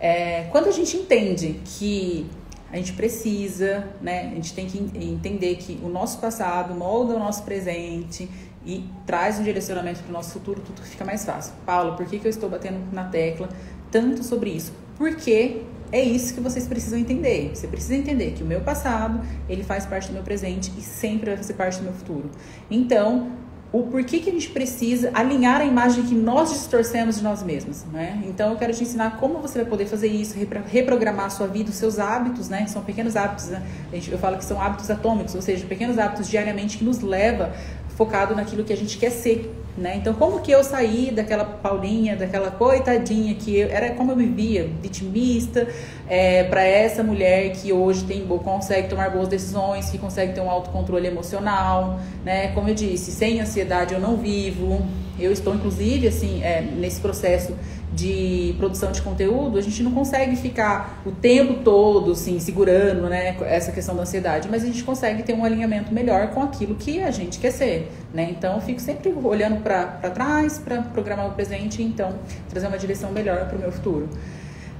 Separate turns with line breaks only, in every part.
É, quando a gente entende que a gente precisa, né? A gente tem que entender que o nosso passado molda o nosso presente e traz um direcionamento para o nosso futuro, tudo fica mais fácil. Paulo, por que, que eu estou batendo na tecla tanto sobre isso? Porque é isso que vocês precisam entender. Você precisa entender que o meu passado, ele faz parte do meu presente e sempre vai fazer parte do meu futuro. Então, o porquê que a gente precisa alinhar a imagem que nós distorcemos de nós mesmos, né? Então eu quero te ensinar como você vai poder fazer isso, reprogramar a sua vida, os seus hábitos, né? São pequenos hábitos, né? Eu falo que são hábitos atômicos, ou seja, pequenos hábitos diariamente que nos leva focado naquilo que a gente quer ser, né? Então, como que eu saí daquela Paulinha, daquela coitadinha que eu, era como eu me via, vitimista, é, para essa mulher que hoje tem consegue tomar boas decisões, que consegue ter um autocontrole emocional, né? Como eu disse, sem ansiedade eu não vivo. Eu estou, inclusive, assim, é, nesse processo de produção de conteúdo, a gente não consegue ficar o tempo todo assim, segurando né, essa questão da ansiedade, mas a gente consegue ter um alinhamento melhor com aquilo que a gente quer ser. Né? Então, eu fico sempre olhando para trás para programar o presente e então trazer uma direção melhor para o meu futuro.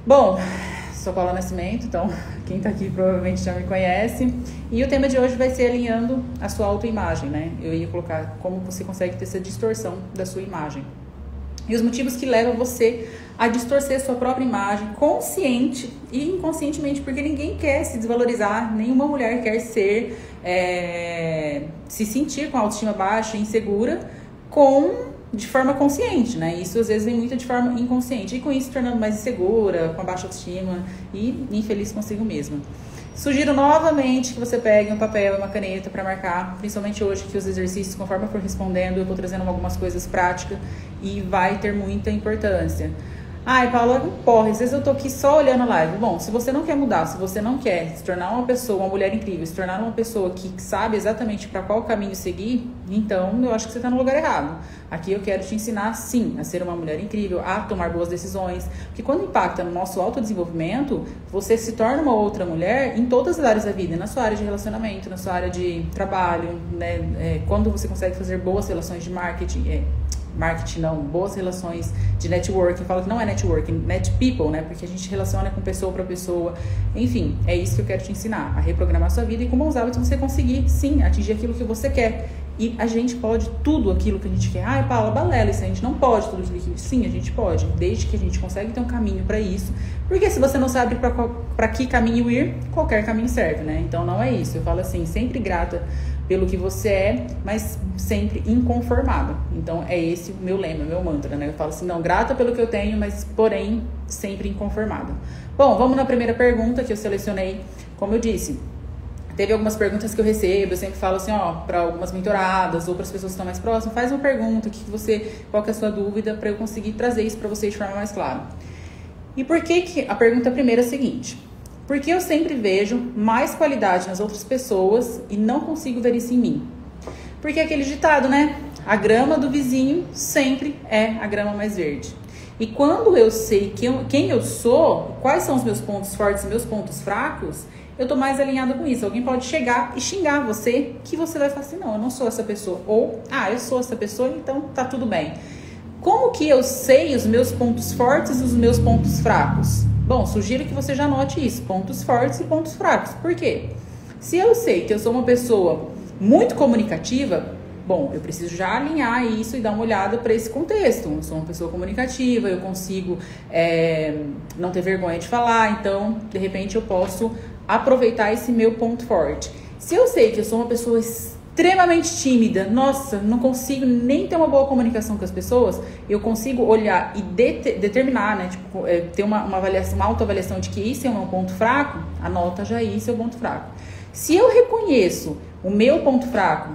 Bom, sou Paula Nascimento, então quem está aqui provavelmente já me conhece. E o tema de hoje vai ser alinhando a sua autoimagem, né? Eu ia colocar como você consegue ter essa distorção da sua imagem e os motivos que levam você a distorcer sua própria imagem, consciente e inconscientemente, porque ninguém quer se desvalorizar, nenhuma mulher quer ser, é, se sentir com autoestima baixa, insegura, com de forma consciente, né? Isso às vezes vem muito de forma inconsciente e com isso tornando mais insegura, com baixa autoestima e infeliz consigo mesma. Sugiro novamente que você pegue um papel e uma caneta para marcar, principalmente hoje que os exercícios, conforme eu for respondendo, eu vou trazendo algumas coisas práticas e vai ter muita importância. Ai, Paula, porra, às vezes eu tô aqui só olhando a live. Bom, se você não quer mudar, se você não quer se tornar uma pessoa, uma mulher incrível, se tornar uma pessoa que sabe exatamente para qual caminho seguir, então eu acho que você tá no lugar errado. Aqui eu quero te ensinar, sim, a ser uma mulher incrível, a tomar boas decisões. Porque quando impacta no nosso autodesenvolvimento, você se torna uma outra mulher em todas as áreas da vida, na sua área de relacionamento, na sua área de trabalho, né? É, quando você consegue fazer boas relações de marketing, é, marketing não, boas relações de networking. Eu falo que não é networking, net people, né? Porque a gente relaciona com pessoa para pessoa. Enfim, é isso que eu quero te ensinar, a reprogramar sua vida e com bons hábitos você conseguir, sim, atingir aquilo que você quer. E a gente pode tudo aquilo que a gente quer. Ai, Paula, balela, isso a gente não pode tudo aquilo que... Sim, a gente pode, desde que a gente consegue ter um caminho para isso. Porque se você não sabe para que caminho ir, qualquer caminho serve, né? Então não é isso. Eu falo assim, sempre grata pelo que você é, mas sempre inconformada. Então é esse o meu lema, meu mantra, né? Eu falo assim, não, grata pelo que eu tenho, mas porém sempre inconformada. Bom, vamos na primeira pergunta que eu selecionei. Como eu disse, teve algumas perguntas que eu recebo, eu sempre falo assim, ó, para algumas mentoradas ou para as pessoas que estão mais próximas, faz uma pergunta, que você, qual que é a sua dúvida, para eu conseguir trazer isso para vocês de forma mais clara. E por que que a pergunta primeira é a seguinte? Porque eu sempre vejo mais qualidade nas outras pessoas e não consigo ver isso em mim. Porque é aquele ditado, né? A grama do vizinho sempre é a grama mais verde. E quando eu sei quem eu sou, quais são os meus pontos fortes e meus pontos fracos, eu tô mais alinhada com isso. Alguém pode chegar e xingar você, que você vai falar assim: não, eu não sou essa pessoa. Ou, ah, eu sou essa pessoa, então tá tudo bem. Como que eu sei os meus pontos fortes e os meus pontos fracos? Bom, sugiro que você já note isso, pontos fortes e pontos fracos. Por quê? Se eu sei que eu sou uma pessoa muito comunicativa, bom, eu preciso já alinhar isso e dar uma olhada para esse contexto. Eu sou uma pessoa comunicativa, eu consigo é, não ter vergonha de falar, então, de repente, eu posso aproveitar esse meu ponto forte. Se eu sei que eu sou uma pessoa extremamente tímida, nossa, não consigo nem ter uma boa comunicação com as pessoas, eu consigo olhar e de, determinar, né? Tipo, é, ter uma, uma avaliação, uma autoavaliação de que isso é um ponto fraco, anota já isso é o ponto fraco. Se eu reconheço o meu ponto fraco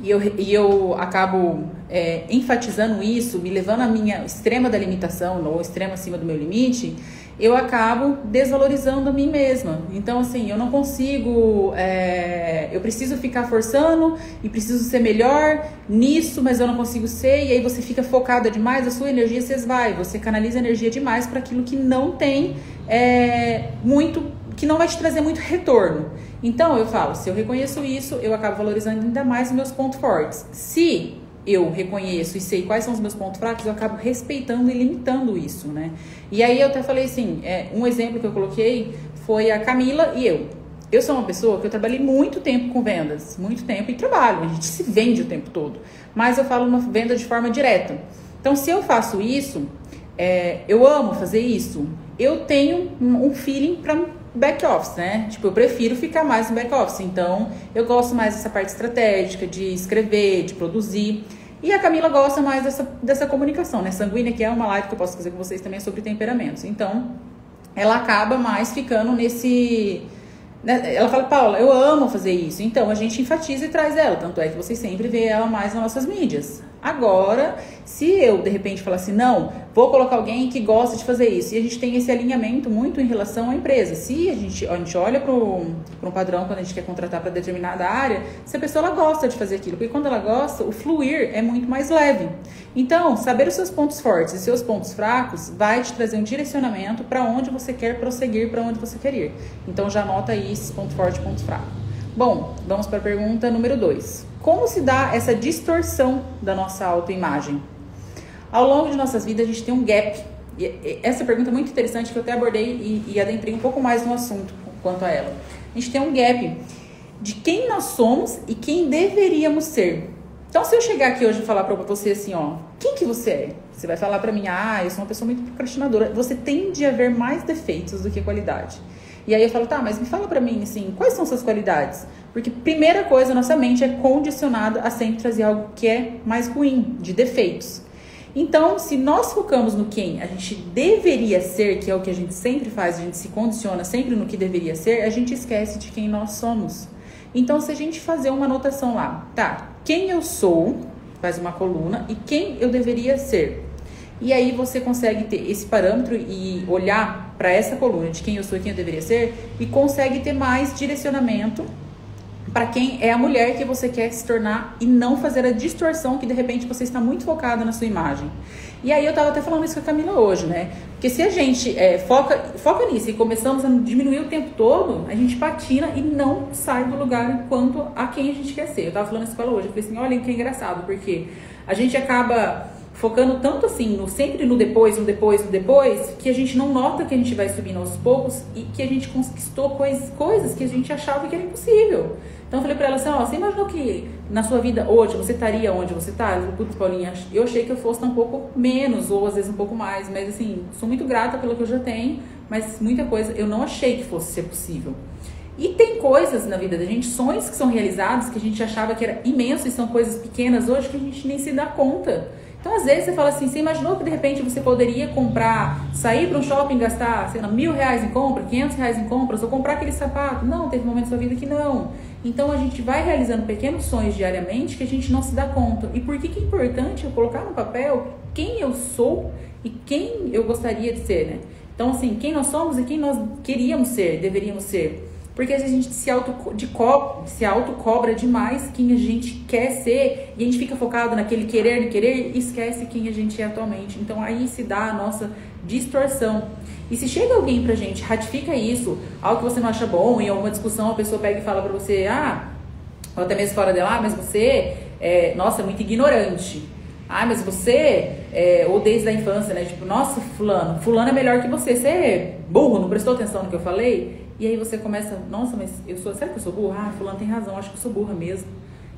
e eu, e eu acabo é, enfatizando isso, me levando à minha extrema da limitação ou extrema acima do meu limite, eu acabo desvalorizando a mim mesma. Então, assim, eu não consigo. É, eu preciso ficar forçando e preciso ser melhor nisso, mas eu não consigo ser. E aí você fica focada demais, a sua energia se esvai. Você canaliza energia demais para aquilo que não tem é, muito. que não vai te trazer muito retorno. Então, eu falo, se eu reconheço isso, eu acabo valorizando ainda mais os meus pontos fortes. Se eu reconheço e sei quais são os meus pontos fracos, eu acabo respeitando e limitando isso, né? E aí eu até falei assim, é, um exemplo que eu coloquei foi a Camila e eu. Eu sou uma pessoa que eu trabalhei muito tempo com vendas, muito tempo e trabalho, a gente se vende o tempo todo. Mas eu falo uma venda de forma direta. Então, se eu faço isso, é, eu amo fazer isso, eu tenho um feeling para back office, né? Tipo, eu prefiro ficar mais no back office. Então, eu gosto mais dessa parte estratégica, de escrever, de produzir. E a Camila gosta mais dessa, dessa comunicação, né? Sanguínea, que é uma live que eu posso fazer com vocês também sobre temperamentos. Então, ela acaba mais ficando nesse né? Ela fala, Paula, eu amo fazer isso. Então a gente enfatiza e traz ela. Tanto é que vocês sempre vê ela mais nas nossas mídias. Agora, se eu de repente falar assim, não, vou colocar alguém que gosta de fazer isso, e a gente tem esse alinhamento muito em relação à empresa. Se a gente, a gente olha para um padrão quando a gente quer contratar para determinada área, se a pessoa ela gosta de fazer aquilo, porque quando ela gosta, o fluir é muito mais leve. Então, saber os seus pontos fortes e seus pontos fracos vai te trazer um direcionamento para onde você quer prosseguir, para onde você quer ir. Então, já anota aí esses pontos fortes e pontos fracos. Bom, vamos para a pergunta número 2. Como se dá essa distorção da nossa autoimagem? Ao longo de nossas vidas, a gente tem um gap. E essa pergunta é muito interessante que eu até abordei e, e adentrei um pouco mais no assunto quanto a ela. A gente tem um gap de quem nós somos e quem deveríamos ser. Então, se eu chegar aqui hoje e falar para você assim, ó, quem que você é? Você vai falar para mim, ah, eu sou uma pessoa muito procrastinadora. Você tende a ver mais defeitos do que qualidade. E aí eu falo, tá, mas me fala para mim, assim, quais são suas qualidades? Porque primeira coisa, nossa mente é condicionada a sempre trazer algo que é mais ruim, de defeitos. Então, se nós focamos no quem a gente deveria ser, que é o que a gente sempre faz, a gente se condiciona sempre no que deveria ser, a gente esquece de quem nós somos. Então, se a gente fazer uma anotação lá, tá, quem eu sou, faz uma coluna, e quem eu deveria ser. E aí você consegue ter esse parâmetro e olhar para essa coluna de quem eu sou e quem eu deveria ser e consegue ter mais direcionamento para quem é a mulher que você quer se tornar e não fazer a distorção que de repente você está muito focada na sua imagem. E aí eu estava até falando isso com a Camila hoje, né? Porque se a gente é, foca, foca nisso e começamos a diminuir o tempo todo, a gente patina e não sai do lugar enquanto a quem a gente quer ser. Eu estava falando isso com ela hoje, eu falei assim, olha que engraçado, porque a gente acaba focando tanto assim, no sempre no depois, no depois, no depois, que a gente não nota que a gente vai subindo aos poucos e que a gente conquistou coisas, coisas que a gente achava que era impossível. Então eu falei pra ela assim, ó, você imaginou que na sua vida hoje você estaria onde você tá? Eu putz, Paulinha, eu achei que eu fosse um pouco menos, ou às vezes um pouco mais, mas assim, sou muito grata pelo que eu já tenho, mas muita coisa eu não achei que fosse ser possível. E tem coisas na vida da gente, sonhos que são realizados, que a gente achava que era imenso e são coisas pequenas hoje que a gente nem se dá conta. Então, às vezes, você fala assim, você imaginou que de repente você poderia comprar, sair para um shopping gastar, sei lá, mil reais em compra, quinhentos reais em compras, ou comprar aquele sapato? Não, teve momentos da sua vida que não. Então, a gente vai realizando pequenos sonhos diariamente que a gente não se dá conta. E por que, que é importante eu colocar no papel quem eu sou e quem eu gostaria de ser, né? Então, assim, quem nós somos e quem nós queríamos ser, deveríamos ser. Porque a gente se auto, de co, se auto cobra demais quem a gente quer ser e a gente fica focado naquele querer e querer e esquece quem a gente é atualmente. Então aí se dá a nossa distorção. E se chega alguém pra gente, ratifica isso, algo que você não acha bom, em alguma discussão a pessoa pega e fala pra você, ah, ou até mesmo fora dela, ah, mas você é, nossa, muito ignorante. Ah, mas você, é, ou desde a infância, né? Tipo, nossa, fulano, fulano é melhor que você. Você é burro, não prestou atenção no que eu falei? E aí você começa, nossa, mas eu sou, será que eu sou burra? Ah, fulano tem razão, acho que eu sou burra mesmo.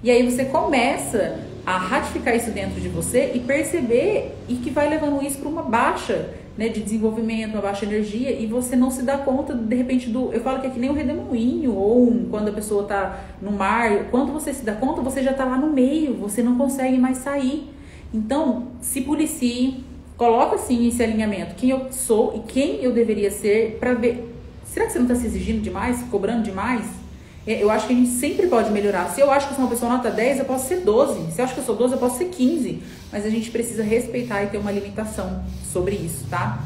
E aí você começa a ratificar isso dentro de você e perceber e que vai levando isso para uma baixa né, de desenvolvimento, uma baixa energia, e você não se dá conta, de repente, do. Eu falo que é que nem um redemoinho, ou um, quando a pessoa está no mar, quando você se dá conta, você já está lá no meio, você não consegue mais sair. Então, se policie, coloca assim esse alinhamento, quem eu sou e quem eu deveria ser, para ver Será que você não está se exigindo demais, cobrando demais? É, eu acho que a gente sempre pode melhorar. Se eu acho que eu sou uma pessoa nota 10, eu posso ser 12. Se eu acho que eu sou 12, eu posso ser 15. Mas a gente precisa respeitar e ter uma limitação sobre isso, tá?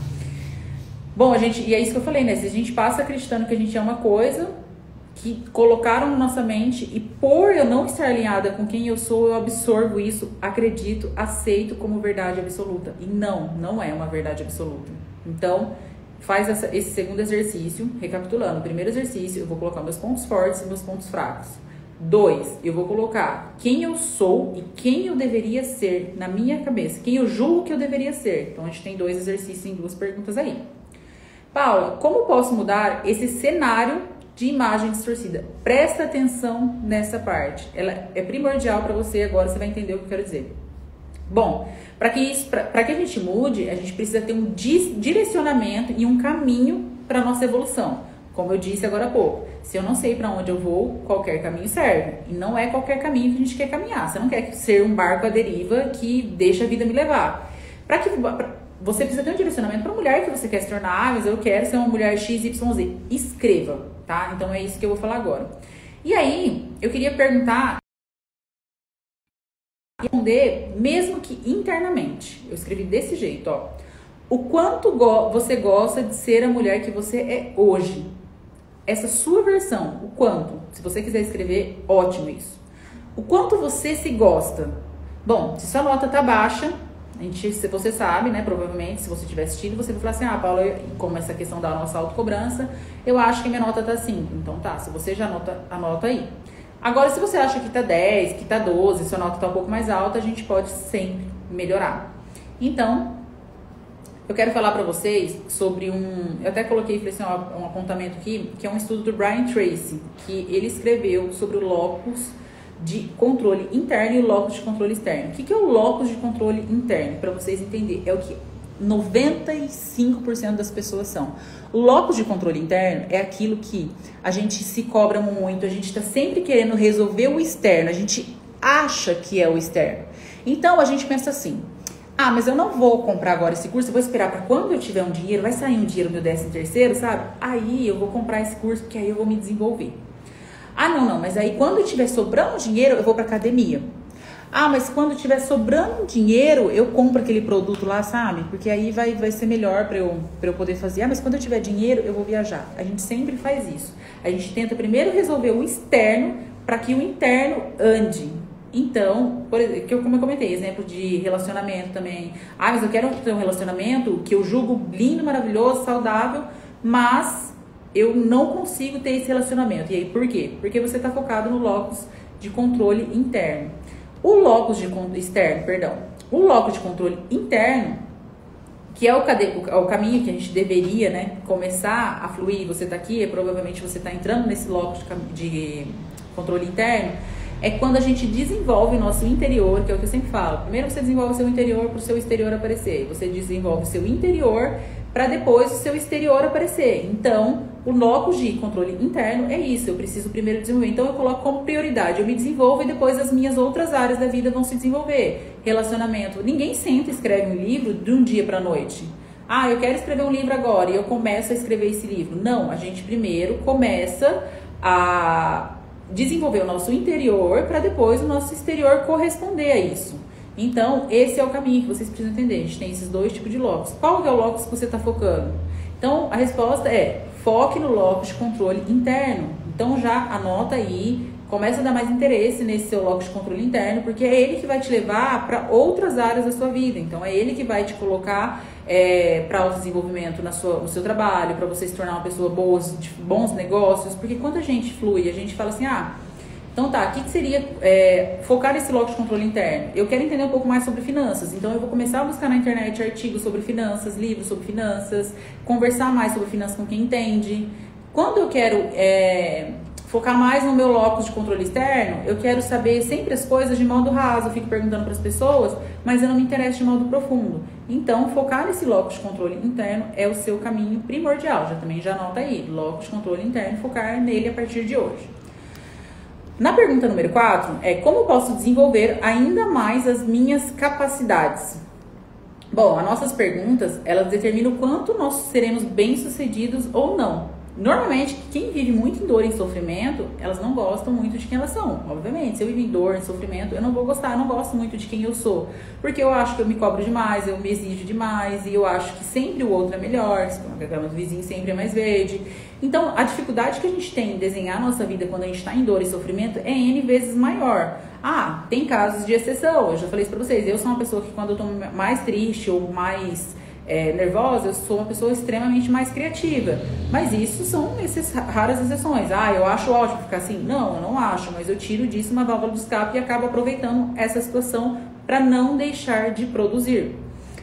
Bom, a gente, e é isso que eu falei, né? Se a gente passa acreditando que a gente é uma coisa que colocaram na nossa mente e por eu não estar alinhada com quem eu sou, eu absorvo isso, acredito, aceito como verdade absoluta. E não, não é uma verdade absoluta. Então, faz essa, esse segundo exercício, recapitulando. Primeiro exercício, eu vou colocar meus pontos fortes e meus pontos fracos. Dois, eu vou colocar quem eu sou e quem eu deveria ser na minha cabeça, quem eu julgo que eu deveria ser. Então a gente tem dois exercícios em duas perguntas aí. Paula, como posso mudar esse cenário de imagem distorcida? Presta atenção nessa parte. Ela é primordial para você agora, você vai entender o que eu quero dizer. Bom, para que isso, para que a gente mude, a gente precisa ter um direcionamento e um caminho para nossa evolução. Como eu disse agora há pouco, se eu não sei para onde eu vou, qualquer caminho serve. E não é qualquer caminho que a gente quer caminhar. Você não quer ser um barco à deriva que deixa a vida me levar. Para que pra, você precisa ter um direcionamento para mulher que você quer se tornar, ah, mas eu quero ser uma mulher XYZ. Escreva, tá? Então é isso que eu vou falar agora. E aí, eu queria perguntar responder mesmo que internamente. Eu escrevi desse jeito, ó. O quanto go você gosta de ser a mulher que você é hoje? Essa sua versão, o quanto? Se você quiser escrever, ótimo isso. O quanto você se gosta? Bom, se sua nota tá baixa, a gente, se você sabe, né? Provavelmente, se você tiver assistido, você vai falar assim: ah, Paula, como essa questão da nossa autocobrança, eu acho que minha nota tá 5. Então tá, se você já anota, anota aí. Agora, se você acha que tá 10, que tá 12, sua nota tá um pouco mais alta, a gente pode sempre melhorar. Então, eu quero falar para vocês sobre um. Eu até coloquei assim, um apontamento aqui, que é um estudo do Brian Tracy, que ele escreveu sobre o locus de controle interno e o locus de controle externo. O que, que é o locus de controle interno? Para vocês entenderem, é o que 95% das pessoas são. Locus de controle interno é aquilo que a gente se cobra muito, a gente está sempre querendo resolver o externo, a gente acha que é o externo. Então a gente pensa assim: ah, mas eu não vou comprar agora esse curso, eu vou esperar para quando eu tiver um dinheiro, vai sair um dinheiro meu décimo terceiro, sabe? Aí eu vou comprar esse curso, porque aí eu vou me desenvolver. Ah, não, não, mas aí quando tiver sobrando dinheiro, eu vou para academia. Ah, mas quando tiver sobrando dinheiro, eu compro aquele produto lá, sabe? Porque aí vai, vai ser melhor para eu, eu poder fazer. Ah, mas quando eu tiver dinheiro, eu vou viajar. A gente sempre faz isso. A gente tenta primeiro resolver o externo para que o interno ande. Então, por exemplo, como eu comentei, exemplo de relacionamento também. Ah, mas eu quero ter um relacionamento que eu julgo lindo, maravilhoso, saudável, mas eu não consigo ter esse relacionamento. E aí, por quê? Porque você está focado no locus de controle interno. O locus de externo, perdão. O locus de controle interno, que é o, o, caminho que a gente deveria, né, começar a fluir. Você está aqui, provavelmente você está entrando nesse locus de, de controle interno. É quando a gente desenvolve o nosso interior, que é o que eu sempre falo. Primeiro você desenvolve o seu interior para o seu exterior aparecer. Você desenvolve o seu interior para depois o seu exterior aparecer. Então, o locus de controle interno é isso, eu preciso primeiro desenvolver. Então, eu coloco como prioridade, eu me desenvolvo e depois as minhas outras áreas da vida vão se desenvolver. Relacionamento. Ninguém senta e escreve um livro de um dia para a noite. Ah, eu quero escrever um livro agora e eu começo a escrever esse livro. Não, a gente primeiro começa a desenvolver o nosso interior para depois o nosso exterior corresponder a isso. Então, esse é o caminho que vocês precisam entender. A gente tem esses dois tipos de locus. Qual é o locus que você está focando? Então, a resposta é foque no locus de controle interno. Então, já anota aí, começa a dar mais interesse nesse seu locus de controle interno, porque é ele que vai te levar para outras áreas da sua vida. Então, é ele que vai te colocar é, para o desenvolvimento na sua, no seu trabalho, para você se tornar uma pessoa boa, de bons negócios. Porque quando a gente flui, a gente fala assim, ah então tá, o que, que seria é, focar nesse locus de controle interno? Eu quero entender um pouco mais sobre finanças, então eu vou começar a buscar na internet artigos sobre finanças, livros sobre finanças, conversar mais sobre finanças com quem entende. Quando eu quero é, focar mais no meu locus de controle externo, eu quero saber sempre as coisas de modo raso, eu fico perguntando para as pessoas, mas eu não me interesso de modo profundo. Então, focar nesse locus de controle interno é o seu caminho primordial. Já também já anota aí, locus de controle interno, focar nele a partir de hoje. Na pergunta número 4 é como posso desenvolver ainda mais as minhas capacidades? Bom, as nossas perguntas, elas determinam o quanto nós seremos bem-sucedidos ou não. Normalmente, quem vive muito em dor e sofrimento, elas não gostam muito de quem elas são. Obviamente, se eu vivo em dor, em sofrimento, eu não vou gostar, eu não gosto muito de quem eu sou. Porque eu acho que eu me cobro demais, eu me exijo demais, e eu acho que sempre o outro é melhor, a grama do vizinho sempre é mais verde. Então, a dificuldade que a gente tem em desenhar a nossa vida quando a gente está em dor e sofrimento é N vezes maior. Ah, tem casos de exceção, eu já falei isso pra vocês. Eu sou uma pessoa que quando eu tô mais triste ou mais é, nervosa, eu sou uma pessoa extremamente mais criativa. Mas isso são essas raras exceções. Ah, eu acho ótimo ficar assim. Não, não acho, mas eu tiro disso uma válvula de escape e acabo aproveitando essa situação para não deixar de produzir.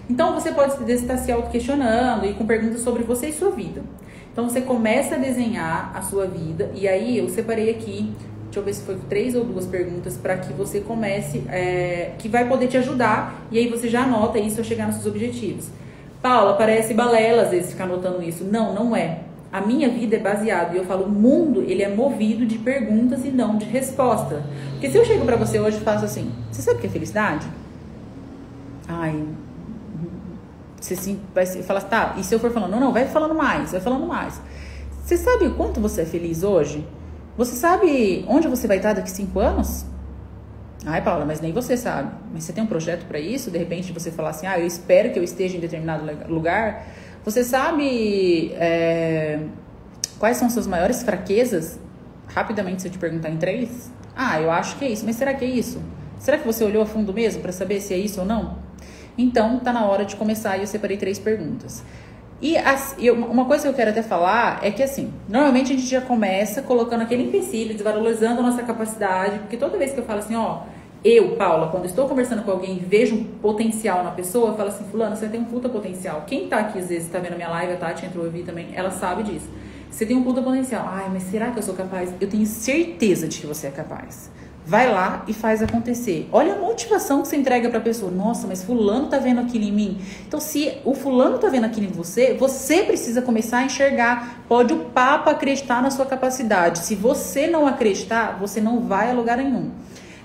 Então você pode estar se auto-questionando e com perguntas sobre você e sua vida. Então você começa a desenhar a sua vida e aí eu separei aqui, deixa eu ver se foi três ou duas perguntas para que você comece, é, que vai poder te ajudar e aí você já anota isso ao chegar nos seus objetivos. Paula, parece balela às vezes ficar anotando isso. Não, não é. A minha vida é baseada, e eu falo, o mundo, ele é movido de perguntas e não de resposta. Porque se eu chego para você hoje e faço assim, você sabe o que é felicidade? Ai, você sim, vai falar, tá, e se eu for falando, não, não, vai falando mais, vai falando mais. Você sabe o quanto você é feliz hoje? Você sabe onde você vai estar daqui cinco anos? Ai, Paula, mas nem você sabe. Mas você tem um projeto para isso? De repente você falar assim, ah, eu espero que eu esteja em determinado lugar. Você sabe é, quais são suas maiores fraquezas? Rapidamente, se eu te perguntar em três. Ah, eu acho que é isso. Mas será que é isso? Será que você olhou a fundo mesmo para saber se é isso ou não? Então, tá na hora de começar e eu separei três perguntas. E, uma coisa que eu quero até falar é que, assim, normalmente a gente já começa colocando aquele empecilho, desvalorizando a nossa capacidade, porque toda vez que eu falo assim, ó, eu, Paula, quando estou conversando com alguém e vejo um potencial na pessoa, eu falo assim, fulano, você tem um puta potencial. Quem tá aqui, às vezes, tá vendo minha live, a Tati entrou ouvir também, ela sabe disso. Você tem um puta potencial. Ai, mas será que eu sou capaz? Eu tenho certeza de que você é capaz. Vai lá e faz acontecer. Olha a motivação que você entrega para a pessoa. Nossa, mas fulano tá vendo aquilo em mim. Então, se o fulano tá vendo aquilo em você, você precisa começar a enxergar. Pode o papo acreditar na sua capacidade. Se você não acreditar, você não vai a lugar nenhum.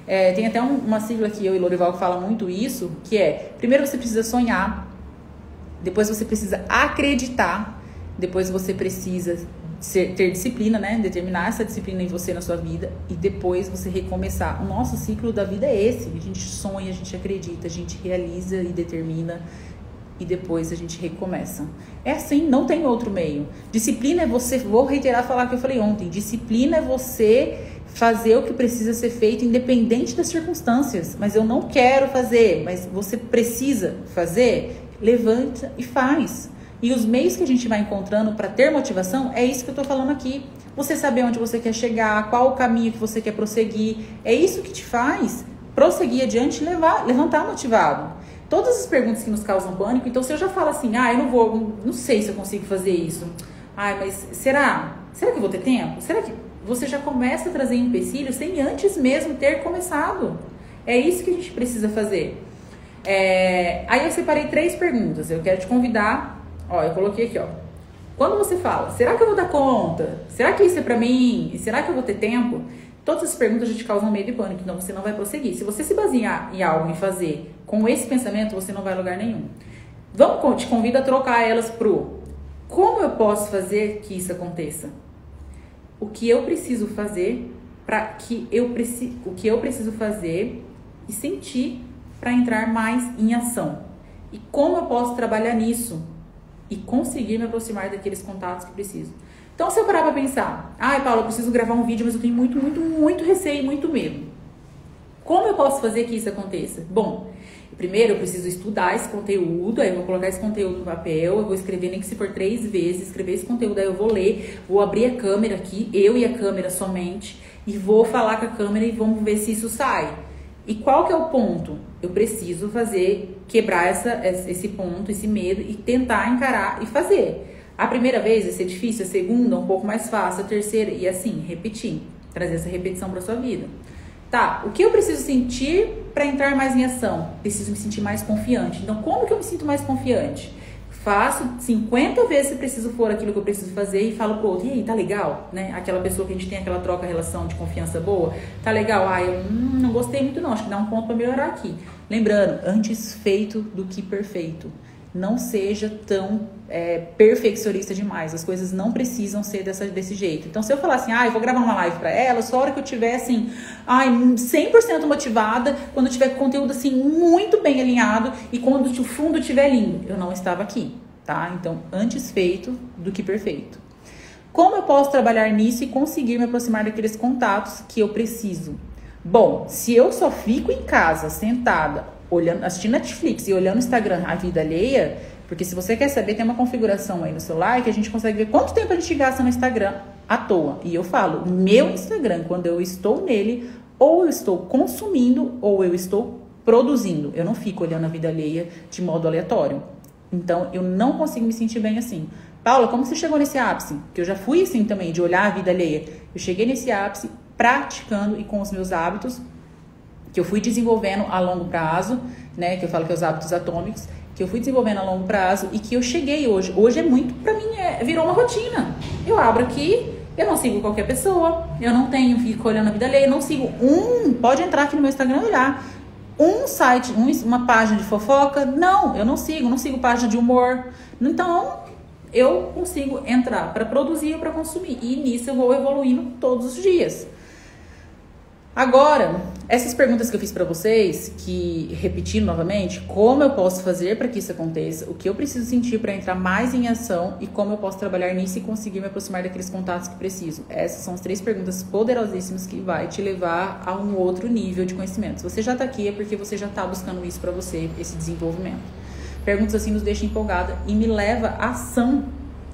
É, tem até um, uma sigla que eu e Lorival fala muito isso, que é: primeiro você precisa sonhar, depois você precisa acreditar, depois você precisa ser, ter disciplina, né? Determinar essa disciplina em você na sua vida e depois você recomeçar. O nosso ciclo da vida é esse: a gente sonha, a gente acredita, a gente realiza e determina e depois a gente recomeça. É assim, não tem outro meio. Disciplina é você, vou reiterar falar que eu falei ontem, disciplina é você fazer o que precisa ser feito independente das circunstâncias. Mas eu não quero fazer, mas você precisa fazer, levanta e faz. E os meios que a gente vai encontrando para ter motivação é isso que eu estou falando aqui. Você saber onde você quer chegar, qual o caminho que você quer prosseguir. É isso que te faz prosseguir adiante e levar, levantar motivado. Todas as perguntas que nos causam pânico, então se eu já falo assim, ah, eu não vou, não sei se eu consigo fazer isso. Ai, mas será? Será que eu vou ter tempo? Será que você já começa a trazer empecilhos sem antes mesmo ter começado? É isso que a gente precisa fazer. É, aí eu separei três perguntas. Eu quero te convidar Ó, eu coloquei aqui, ó. Quando você fala, será que eu vou dar conta? Será que isso é pra mim? Será que eu vou ter tempo? Todas essas perguntas já te causam medo e pânico, então você não vai prosseguir. Se você se basear em algo e fazer com esse pensamento, você não vai a lugar nenhum. Vamos, te convido a trocar elas pro como eu posso fazer que isso aconteça? O que eu preciso fazer para que eu preciso, o que eu preciso fazer e sentir para entrar mais em ação? E como eu posso trabalhar nisso? E conseguir me aproximar daqueles contatos que preciso. Então, se eu parar para pensar, ai, Paulo, eu preciso gravar um vídeo, mas eu tenho muito, muito, muito receio, muito medo. Como eu posso fazer que isso aconteça? Bom, primeiro eu preciso estudar esse conteúdo, aí eu vou colocar esse conteúdo no papel, eu vou escrever nem que se for três vezes, escrever esse conteúdo, aí eu vou ler, vou abrir a câmera aqui, eu e a câmera somente, e vou falar com a câmera e vamos ver se isso sai. E qual que é o ponto? Eu preciso fazer, quebrar essa, esse ponto, esse medo e tentar encarar e fazer. A primeira vez vai ser difícil, a segunda um pouco mais fácil, a terceira e assim, repetir. Trazer essa repetição para sua vida. Tá, o que eu preciso sentir para entrar mais em ação? Preciso me sentir mais confiante. Então, como que eu me sinto mais confiante? Faço 50 vezes se preciso for aquilo que eu preciso fazer e falo pro outro, e aí, tá legal? Né? Aquela pessoa que a gente tem aquela troca, relação de confiança boa, tá legal? Ah, eu hum, não gostei muito não, acho que dá um ponto para melhorar aqui. Lembrando, antes feito do que perfeito não seja tão é, perfeccionista demais. As coisas não precisam ser dessa, desse jeito. Então, se eu falar assim, ah, eu vou gravar uma live para ela, só a hora que eu tiver, assim, ai, 100% motivada, quando tiver conteúdo, assim, muito bem alinhado e quando o fundo estiver lindo. Eu não estava aqui, tá? Então, antes feito do que perfeito. Como eu posso trabalhar nisso e conseguir me aproximar daqueles contatos que eu preciso? Bom, se eu só fico em casa, sentada, olhando, assistindo Netflix e olhando o Instagram a vida alheia, Porque se você quer saber, tem uma configuração aí no celular que a gente consegue ver quanto tempo a gente gasta no Instagram à toa. E eu falo, meu Instagram, quando eu estou nele, ou eu estou consumindo ou eu estou produzindo. Eu não fico olhando a vida alheia de modo aleatório. Então, eu não consigo me sentir bem assim. Paula, como você chegou nesse ápice? Que eu já fui assim também, de olhar a vida alheia. Eu cheguei nesse ápice praticando e com os meus hábitos, que eu fui desenvolvendo a longo prazo, né? Que eu falo que é os hábitos atômicos, que eu fui desenvolvendo a longo prazo e que eu cheguei hoje. Hoje é muito, para mim, é, virou uma rotina. Eu abro aqui, eu não sigo qualquer pessoa, eu não tenho, fico olhando a vida alheia, não sigo um, pode entrar aqui no meu Instagram e olhar um site, um, uma página de fofoca. Não, eu não sigo, não sigo página de humor. Então, eu consigo entrar para produzir ou para consumir. E nisso eu vou evoluindo todos os dias. Agora, essas perguntas que eu fiz para vocês, que repetindo novamente, como eu posso fazer para que isso aconteça, o que eu preciso sentir para entrar mais em ação e como eu posso trabalhar nisso e conseguir me aproximar daqueles contatos que preciso. Essas são as três perguntas poderosíssimas que vai te levar a um outro nível de conhecimento. Se você já está aqui é porque você já está buscando isso para você, esse desenvolvimento. Perguntas assim nos deixam empolgada e me leva à ação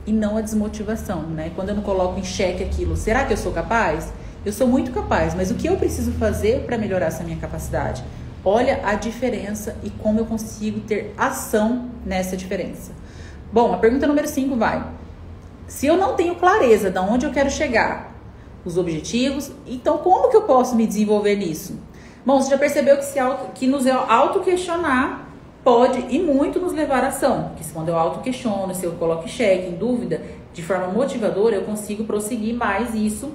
e não à desmotivação, né? Quando eu não coloco em xeque aquilo, será que eu sou capaz? Eu sou muito capaz, mas o que eu preciso fazer para melhorar essa minha capacidade? Olha a diferença e como eu consigo ter ação nessa diferença. Bom, a pergunta número 5 vai. Se eu não tenho clareza de onde eu quero chegar, os objetivos, então como que eu posso me desenvolver nisso? Bom, você já percebeu que, se auto, que nos auto-questionar pode e muito nos levar à ação. Que quando eu auto-questiono, se eu coloco em em dúvida, de forma motivadora, eu consigo prosseguir mais isso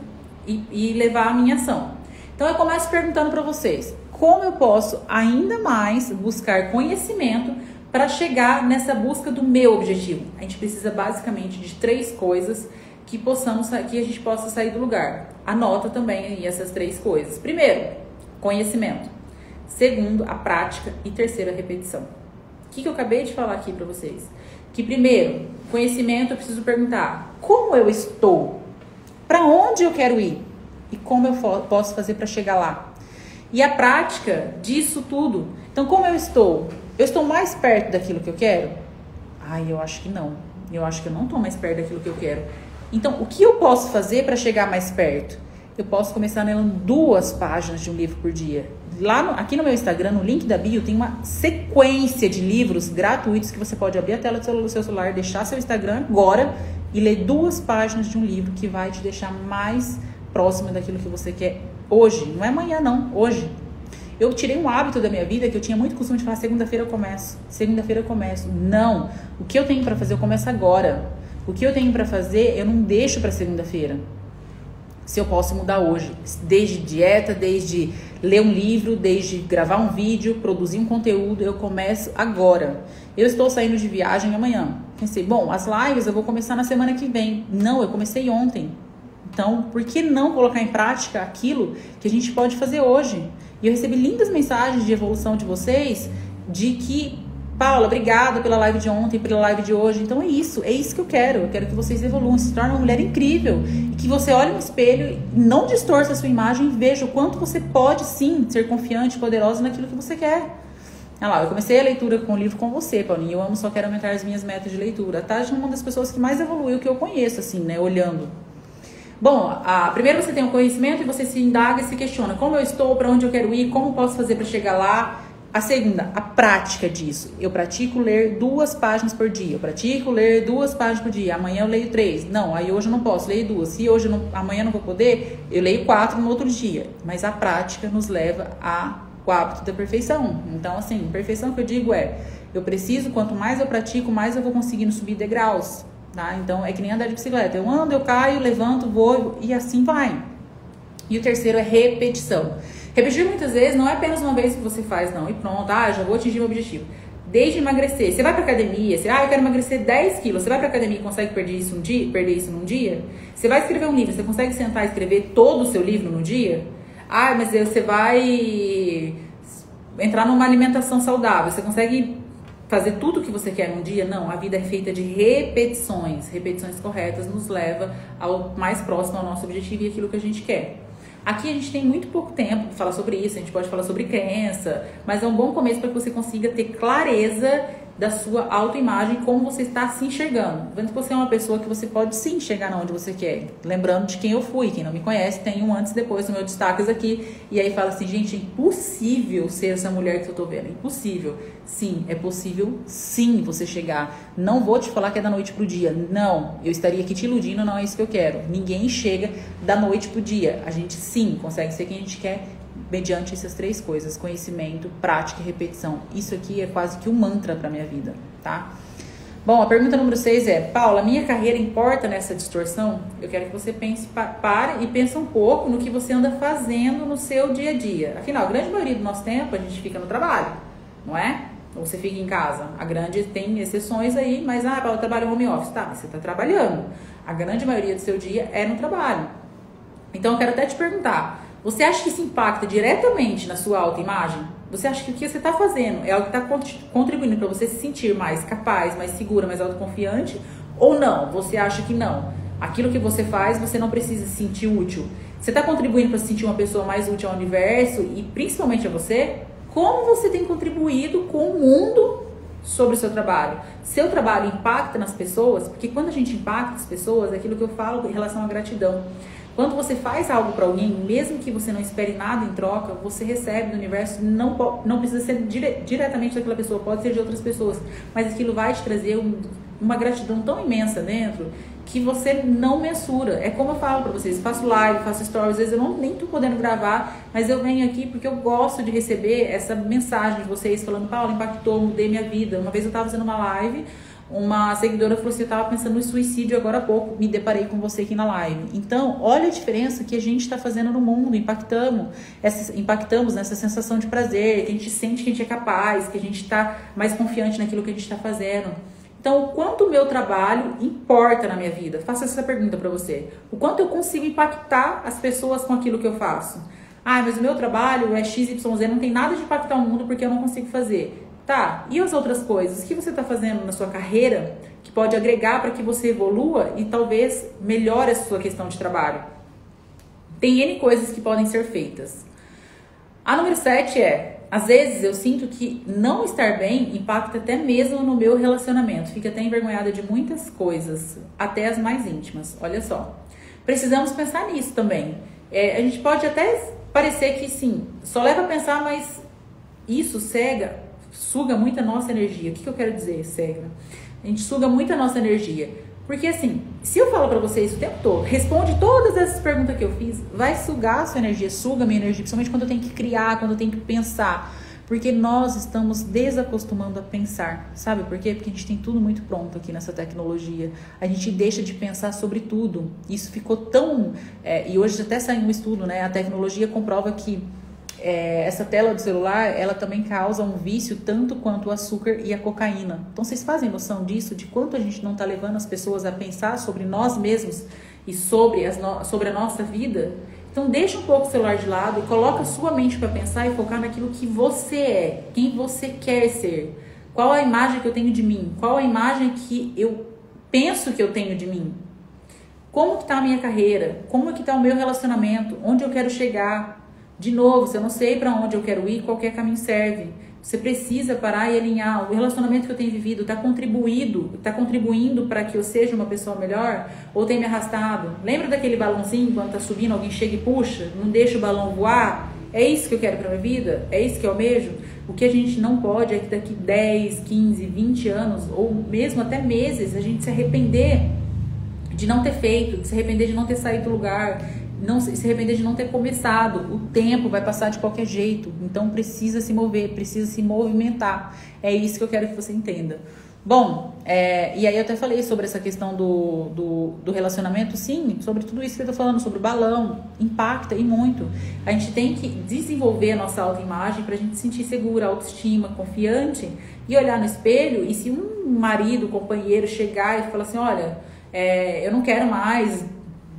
e, e levar a minha ação. Então eu começo perguntando para vocês, como eu posso ainda mais buscar conhecimento para chegar nessa busca do meu objetivo? A gente precisa basicamente de três coisas que possamos que a gente possa sair do lugar. Anota também aí essas três coisas. Primeiro, conhecimento. Segundo, a prática e terceiro, a repetição. O que, que eu acabei de falar aqui para vocês? Que primeiro, conhecimento eu preciso perguntar: como eu estou? Para onde eu quero ir? E como eu posso fazer para chegar lá? E a prática disso tudo. Então, como eu estou? Eu estou mais perto daquilo que eu quero? Ai, eu acho que não. Eu acho que eu não estou mais perto daquilo que eu quero. Então, o que eu posso fazer para chegar mais perto? Eu posso começar lendo duas páginas de um livro por dia. Lá no, aqui no meu Instagram, no link da bio, tem uma sequência de livros gratuitos que você pode abrir a tela do seu celular, deixar seu Instagram agora e ler duas páginas de um livro que vai te deixar mais próximo daquilo que você quer hoje. Não é amanhã, não, hoje. Eu tirei um hábito da minha vida que eu tinha muito costume de falar: segunda-feira eu começo, segunda-feira eu começo. Não. O que eu tenho para fazer, eu começo agora. O que eu tenho para fazer, eu não deixo para segunda-feira. Se eu posso mudar hoje, desde dieta, desde ler um livro, desde gravar um vídeo, produzir um conteúdo, eu começo agora. Eu estou saindo de viagem amanhã. Pensei, bom, as lives eu vou começar na semana que vem. Não, eu comecei ontem. Então, por que não colocar em prática aquilo que a gente pode fazer hoje? E eu recebi lindas mensagens de evolução de vocês de que Paula, obrigada pela live de ontem, pela live de hoje. Então é isso, é isso que eu quero. Eu quero que vocês evoluam, se tornem uma mulher incrível. E que você olhe no espelho, não distorça a sua imagem e veja o quanto você pode sim ser confiante, poderosa naquilo que você quer. Olha lá, eu comecei a leitura com o livro com você, Paulinho. Eu amo, só quero aumentar as minhas metas de leitura. A Tati é uma das pessoas que mais evoluiu que eu conheço, assim, né? Olhando. Bom, a, primeiro você tem o um conhecimento e você se indaga e se questiona como eu estou, para onde eu quero ir, como posso fazer para chegar lá. A segunda, a prática disso. Eu pratico ler duas páginas por dia. Eu pratico ler duas páginas por dia. Amanhã eu leio três. Não, aí hoje eu não posso, leio duas. Se hoje não, amanhã eu não vou poder, eu leio quatro no outro dia. Mas a prática nos leva a o hábito da perfeição. Então, assim, perfeição que eu digo é, eu preciso, quanto mais eu pratico, mais eu vou conseguindo subir degraus, tá? Então, é que nem andar de bicicleta. Eu ando, eu caio, levanto, vou e assim vai. E o terceiro é repetição. Repetir muitas vezes não é apenas uma vez que você faz, não, e pronto, ah, já vou atingir o objetivo. Desde emagrecer, você vai pra academia, você, ah, eu quero emagrecer 10 quilos, você vai pra academia e consegue perder isso, um dia, perder isso num dia? Você vai escrever um livro, você consegue sentar e escrever todo o seu livro no dia? Ah, mas você vai entrar numa alimentação saudável. Você consegue fazer tudo o que você quer num dia? Não, a vida é feita de repetições. Repetições corretas nos leva ao mais próximo ao nosso objetivo e aquilo que a gente quer. Aqui a gente tem muito pouco tempo para falar sobre isso, a gente pode falar sobre crença, mas é um bom começo para que você consiga ter clareza da sua autoimagem, como você está se enxergando. Vendo que você é uma pessoa que você pode se enxergar onde você quer. Lembrando de quem eu fui, quem não me conhece, tem um antes e depois no meu destaques aqui. E aí fala assim, gente, é impossível ser essa mulher que eu tô vendo. Impossível. Sim, é possível sim você chegar. Não vou te falar que é da noite pro dia. Não, eu estaria aqui te iludindo, não é isso que eu quero. Ninguém chega da noite pro dia. A gente sim consegue ser quem a gente quer mediante essas três coisas: conhecimento, prática e repetição. Isso aqui é quase que um mantra para minha vida, tá? Bom, a pergunta número 6 é: Paula, minha carreira importa nessa distorção? Eu quero que você pense, pare e pense um pouco no que você anda fazendo no seu dia a dia. Afinal, a grande maioria do nosso tempo a gente fica no trabalho, não é? Ou você fica em casa. A grande tem exceções aí, mas ah, Paula, trabalha home office. Tá, você está trabalhando. A grande maioria do seu dia é no trabalho. Então eu quero até te perguntar: você acha que isso impacta diretamente na sua autoimagem? Você acha que o que você está fazendo é algo que está contribuindo para você se sentir mais capaz, mais segura, mais autoconfiante? Ou não? Você acha que não? Aquilo que você faz, você não precisa se sentir útil. Você está contribuindo para se sentir uma pessoa mais útil ao universo e principalmente a você? Como você tem contribuído com o mundo sobre o seu trabalho? Seu trabalho impacta nas pessoas? Porque quando a gente impacta as pessoas, é aquilo que eu falo em relação à gratidão. Quando você faz algo para alguém, mesmo que você não espere nada em troca, você recebe do universo, não, não precisa ser dire, diretamente daquela pessoa, pode ser de outras pessoas, mas aquilo vai te trazer um, uma gratidão tão imensa dentro que você não mensura. É como eu falo para vocês, faço live, faço stories, às vezes eu não, nem tô podendo gravar, mas eu venho aqui porque eu gosto de receber essa mensagem de vocês falando, Paulo, impactou, mudei minha vida. Uma vez eu estava fazendo uma live uma seguidora falou assim: eu estava pensando no suicídio agora há pouco, me deparei com você aqui na live. Então, olha a diferença que a gente está fazendo no mundo, impactamos, essa, impactamos nessa sensação de prazer, que a gente sente que a gente é capaz, que a gente está mais confiante naquilo que a gente está fazendo. Então, o quanto o meu trabalho importa na minha vida? Faça essa pergunta para você. O quanto eu consigo impactar as pessoas com aquilo que eu faço? Ah, mas o meu trabalho é XYZ, não tem nada de impactar o mundo porque eu não consigo fazer. Tá, e as outras coisas? O que você está fazendo na sua carreira que pode agregar para que você evolua e talvez melhore a sua questão de trabalho? Tem N coisas que podem ser feitas. A número 7 é: às vezes eu sinto que não estar bem impacta até mesmo no meu relacionamento. Fico até envergonhada de muitas coisas, até as mais íntimas. Olha só. Precisamos pensar nisso também. É, a gente pode até parecer que sim, só leva a pensar, mas isso cega suga muito a nossa energia. O que, que eu quero dizer, cega? A gente suga muito a nossa energia. Porque assim, se eu falo para vocês o tempo todo, responde todas essas perguntas que eu fiz, vai sugar a sua energia, suga a minha energia, principalmente quando eu tenho que criar, quando eu tenho que pensar. Porque nós estamos desacostumando a pensar. Sabe por quê? Porque a gente tem tudo muito pronto aqui nessa tecnologia. A gente deixa de pensar sobre tudo. Isso ficou tão. É, e hoje até saiu um estudo, né? A tecnologia comprova que é, essa tela do celular, ela também causa um vício tanto quanto o açúcar e a cocaína. Então vocês fazem noção disso, de quanto a gente não está levando as pessoas a pensar sobre nós mesmos e sobre, as no... sobre a nossa vida? Então deixa um pouco o celular de lado e coloca a sua mente para pensar e focar naquilo que você é, quem você quer ser. Qual a imagem que eu tenho de mim? Qual a imagem que eu penso que eu tenho de mim? Como que tá a minha carreira? Como que tá o meu relacionamento? Onde eu quero chegar? De novo, se eu não sei para onde eu quero ir, qualquer caminho serve. Você precisa parar e alinhar. O relacionamento que eu tenho vivido está contribuído, está contribuindo para que eu seja uma pessoa melhor ou tem me arrastado? Lembra daquele balãozinho quando está subindo, alguém chega e puxa, não deixa o balão voar? É isso que eu quero para minha vida? É isso que eu almejo? O que a gente não pode é que daqui 10, 15, 20 anos ou mesmo até meses a gente se arrepender de não ter feito, de se arrepender de não ter saído do lugar, não se arrepender de não ter começado. O tempo vai passar de qualquer jeito. Então precisa se mover, precisa se movimentar. É isso que eu quero que você entenda. Bom, é, e aí eu até falei sobre essa questão do, do, do, relacionamento, sim, sobre tudo isso que eu tô falando, sobre o balão, impacta e muito. A gente tem que desenvolver a nossa autoimagem para a gente se sentir segura, autoestima, confiante e olhar no espelho. E se um marido, companheiro chegar e falar assim: olha, é, eu não quero mais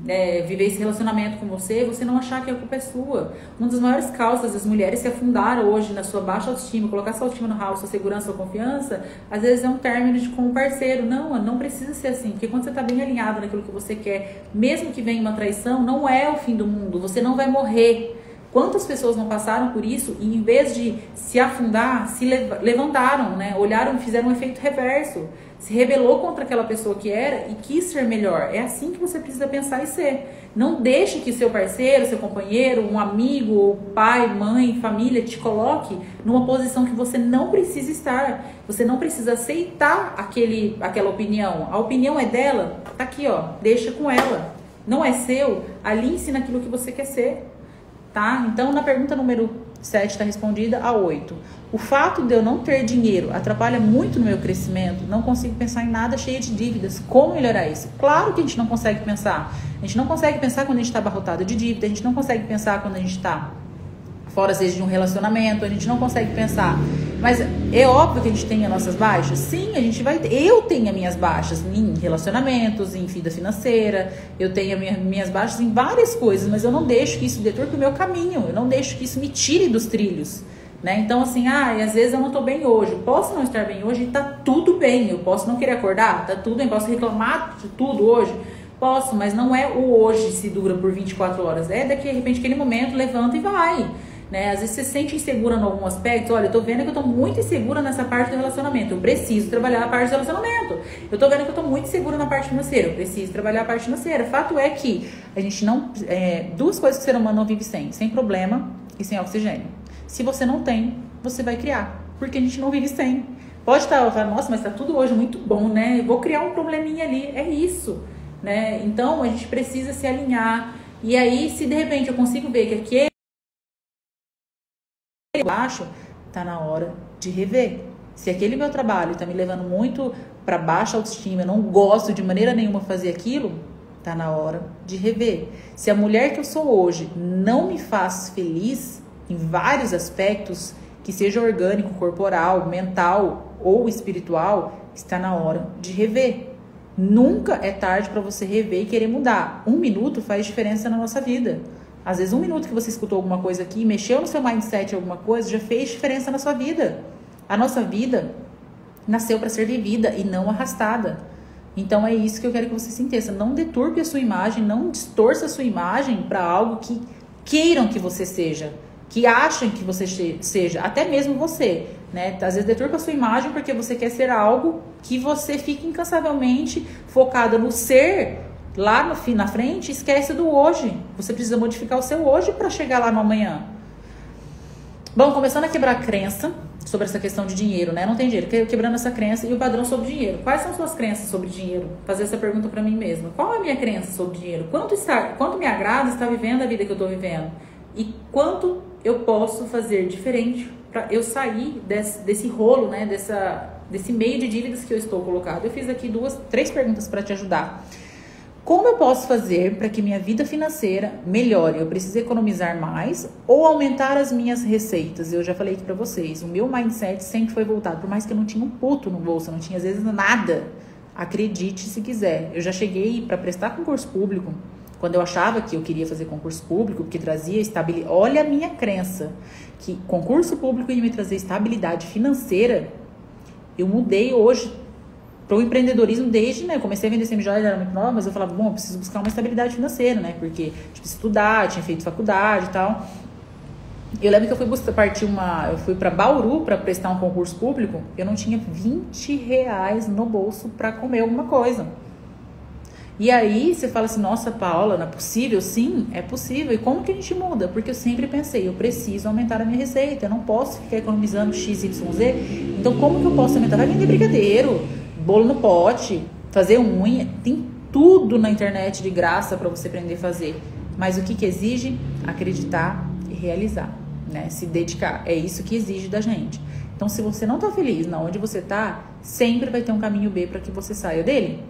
é, viver esse relacionamento com você, você não achar que a culpa é sua. Uma das maiores causas das mulheres se afundaram hoje na sua baixa autoestima, colocar sua autoestima no ralo, sua segurança, sua confiança, às vezes é um término de com um parceiro. Não, não precisa ser assim, porque quando você está bem alinhado naquilo que você quer, mesmo que venha uma traição, não é o fim do mundo, você não vai morrer. Quantas pessoas não passaram por isso e em vez de se afundar, se levantaram, né? Olharam, fizeram um efeito reverso, se rebelou contra aquela pessoa que era e quis ser melhor. É assim que você precisa pensar e ser. Não deixe que seu parceiro, seu companheiro, um amigo, pai, mãe, família te coloque numa posição que você não precisa estar. Você não precisa aceitar aquele, aquela opinião. A opinião é dela, tá aqui, ó. Deixa com ela. Não é seu, alinhe-se naquilo que você quer ser tá? Então, na pergunta número 7 está respondida a 8. O fato de eu não ter dinheiro atrapalha muito no meu crescimento, não consigo pensar em nada cheio de dívidas. Como melhorar isso? Claro que a gente não consegue pensar. A gente não consegue pensar quando a gente está abarrotado de dívida, a gente não consegue pensar quando a gente está fora, vezes, de um relacionamento, a gente não consegue pensar. Mas é óbvio que a gente tem as nossas baixas? Sim, a gente vai ter. Eu tenho as minhas baixas em relacionamentos, em vida financeira, eu tenho as minhas baixas em várias coisas, mas eu não deixo que isso deturpe o meu caminho, eu não deixo que isso me tire dos trilhos. Né? Então, assim, ah, às vezes eu não tô bem hoje. Posso não estar bem hoje e tá tudo bem. Eu posso não querer acordar, tá tudo bem. Posso reclamar de tudo hoje. Posso, mas não é o hoje se dura por 24 horas. É daqui, de repente, aquele momento, levanta e vai. Né? Às vezes você se sente insegura em algum aspecto. Olha, eu tô vendo que eu tô muito insegura nessa parte do relacionamento. Eu preciso trabalhar a parte do relacionamento. Eu tô vendo que eu tô muito insegura na parte financeira. Eu preciso trabalhar a parte financeira. Fato é que a gente não. É, duas coisas que o ser humano não vive sem: sem problema e sem oxigênio. Se você não tem, você vai criar. Porque a gente não vive sem. Pode estar, tá, nossa, mas tá tudo hoje muito bom, né? vou criar um probleminha ali. É isso. Né? Então a gente precisa se alinhar. E aí, se de repente eu consigo ver que aquele baixo, tá na hora de rever. Se aquele meu trabalho está me levando muito para baixa autoestima, eu não gosto de maneira nenhuma fazer aquilo, tá na hora de rever. Se a mulher que eu sou hoje não me faz feliz em vários aspectos, que seja orgânico, corporal, mental ou espiritual, está na hora de rever. Nunca é tarde para você rever e querer mudar. Um minuto faz diferença na nossa vida. Às vezes, um minuto que você escutou alguma coisa aqui, mexeu no seu mindset alguma coisa, já fez diferença na sua vida. A nossa vida nasceu para ser vivida e não arrastada. Então é isso que eu quero que você se entenda. Não deturpe a sua imagem, não distorça a sua imagem para algo que queiram que você seja, que achem que você seja, até mesmo você, né? Às vezes deturpa a sua imagem porque você quer ser algo que você fica incansavelmente focada no ser lá no fim, na frente, esquece do hoje. Você precisa modificar o seu hoje para chegar lá no amanhã. Bom, começando a quebrar a crença sobre essa questão de dinheiro, né? Não tem dinheiro, quebrando essa crença e o padrão sobre dinheiro. Quais são suas crenças sobre dinheiro? Fazer essa pergunta para mim mesma. Qual é a minha crença sobre dinheiro? Quanto está, quanto me agrada estar vivendo a vida que eu estou vivendo? E quanto eu posso fazer diferente para eu sair desse, desse rolo, né? Dessa, desse meio de dívidas que eu estou colocado. Eu fiz aqui duas, três perguntas para te ajudar. Como eu posso fazer para que minha vida financeira melhore? Eu preciso economizar mais ou aumentar as minhas receitas? Eu já falei aqui para vocês, o meu mindset sempre foi voltado, por mais que eu não tinha um puto no bolso, não tinha às vezes nada. Acredite se quiser. Eu já cheguei para prestar concurso público, quando eu achava que eu queria fazer concurso público, porque trazia estabilidade. Olha a minha crença, que concurso público ia me trazer estabilidade financeira. Eu mudei hoje para o empreendedorismo desde, né? Comecei a vender semijoias, era muito nova, mas eu falava, bom, eu preciso buscar uma estabilidade financeira, né? Porque tipo, estudar, tinha feito faculdade e tal. Eu lembro que eu fui buscar, partir uma. Eu fui para Bauru para prestar um concurso público, eu não tinha 20 reais no bolso para comer alguma coisa. E aí você fala assim, nossa, Paula, não é possível? Sim, é possível. E como que a gente muda? Porque eu sempre pensei, eu preciso aumentar a minha receita, eu não posso ficar economizando X, Y, Z. Então, como que eu posso aumentar? Vai vender brigadeiro bolo no pote, fazer unha, tem tudo na internet de graça para você aprender a fazer. Mas o que, que exige? Acreditar e realizar, né? Se dedicar. É isso que exige da gente. Então, se você não está feliz na onde você está, sempre vai ter um caminho B para que você saia dele.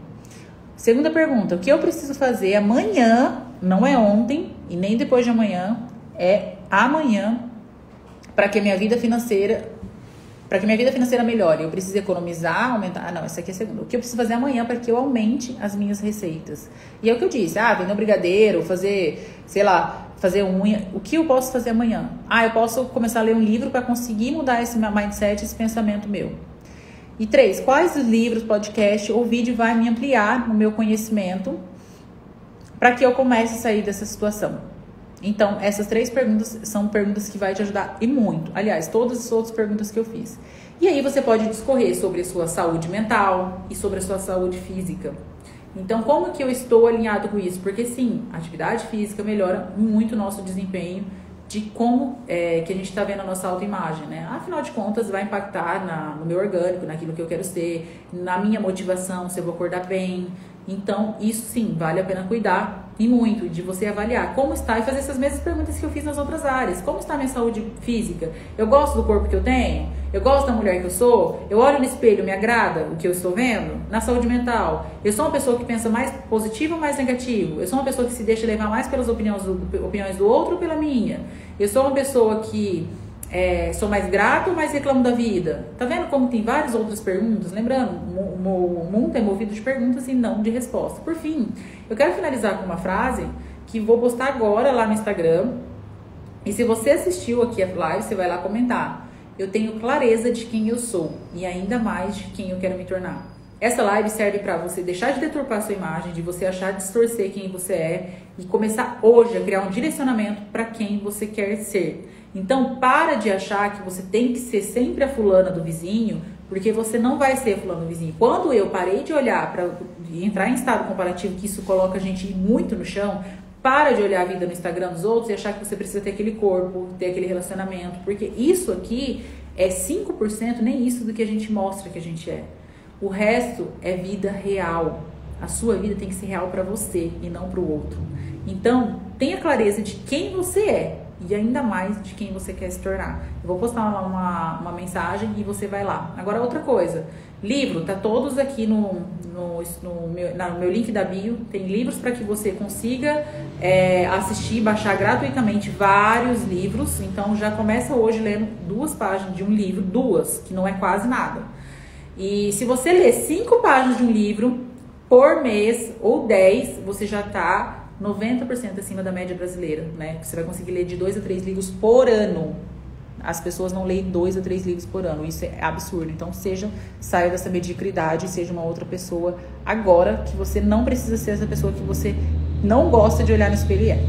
Segunda pergunta: o que eu preciso fazer amanhã, não é ontem e nem depois de amanhã, é amanhã, para que a minha vida financeira para que minha vida financeira melhore, eu preciso economizar, aumentar. Ah, não, isso aqui é segundo. O que eu preciso fazer amanhã para que eu aumente as minhas receitas? E é o que eu disse: ah, vender um brigadeiro, fazer, sei lá, fazer unha. O que eu posso fazer amanhã? Ah, eu posso começar a ler um livro para conseguir mudar esse mindset, esse pensamento meu. E três, quais livros, podcast ou vídeo vai me ampliar no meu conhecimento para que eu comece a sair dessa situação? Então, essas três perguntas são perguntas que vai te ajudar e muito. Aliás, todas as outras perguntas que eu fiz. E aí você pode discorrer sobre a sua saúde mental e sobre a sua saúde física. Então, como que eu estou alinhado com isso? Porque sim, atividade física melhora muito o nosso desempenho de como é, que a gente está vendo a nossa autoimagem, né? Afinal de contas, vai impactar na, no meu orgânico, naquilo que eu quero ser, na minha motivação, se eu vou acordar bem. Então, isso sim, vale a pena cuidar e muito de você avaliar como está e fazer essas mesmas perguntas que eu fiz nas outras áreas. Como está a minha saúde física? Eu gosto do corpo que eu tenho? Eu gosto da mulher que eu sou? Eu olho no espelho, me agrada o que eu estou vendo? Na saúde mental, eu sou uma pessoa que pensa mais positivo ou mais negativo? Eu sou uma pessoa que se deixa levar mais pelas opiniões do, opiniões do outro ou pela minha? Eu sou uma pessoa que é, sou mais grato ou mais reclamo da vida? Tá vendo como tem várias outras perguntas? Lembrando, o mundo é movido de perguntas e não de respostas. Por fim, eu quero finalizar com uma frase que vou postar agora lá no Instagram. E se você assistiu aqui a live, você vai lá comentar. Eu tenho clareza de quem eu sou e ainda mais de quem eu quero me tornar. Essa live serve para você deixar de deturpar sua imagem, de você achar distorcer quem você é e começar hoje a criar um direcionamento para quem você quer ser. Então, para de achar que você tem que ser sempre a fulana do vizinho, porque você não vai ser fulana do vizinho. Quando eu parei de olhar para entrar em estado comparativo, que isso coloca a gente muito no chão, para de olhar a vida no Instagram dos outros e achar que você precisa ter aquele corpo, ter aquele relacionamento, porque isso aqui é 5%, nem isso do que a gente mostra que a gente é. O resto é vida real. A sua vida tem que ser real para você e não para o outro. Então, tenha clareza de quem você é e ainda mais de quem você quer se tornar. Eu vou postar lá uma, uma mensagem e você vai lá. Agora, outra coisa: livro, tá todos aqui no, no, no, meu, no meu link da bio. Tem livros para que você consiga é, assistir, baixar gratuitamente vários livros. Então, já começa hoje lendo duas páginas de um livro, duas, que não é quase nada. E se você ler cinco páginas de um livro por mês ou dez, você já está 90% acima da média brasileira, né? Você vai conseguir ler de dois a três livros por ano. As pessoas não leem dois a três livros por ano. Isso é absurdo. Então, seja, saia dessa mediocridade seja uma outra pessoa agora que você não precisa ser essa pessoa que você não gosta de olhar no espelho e é.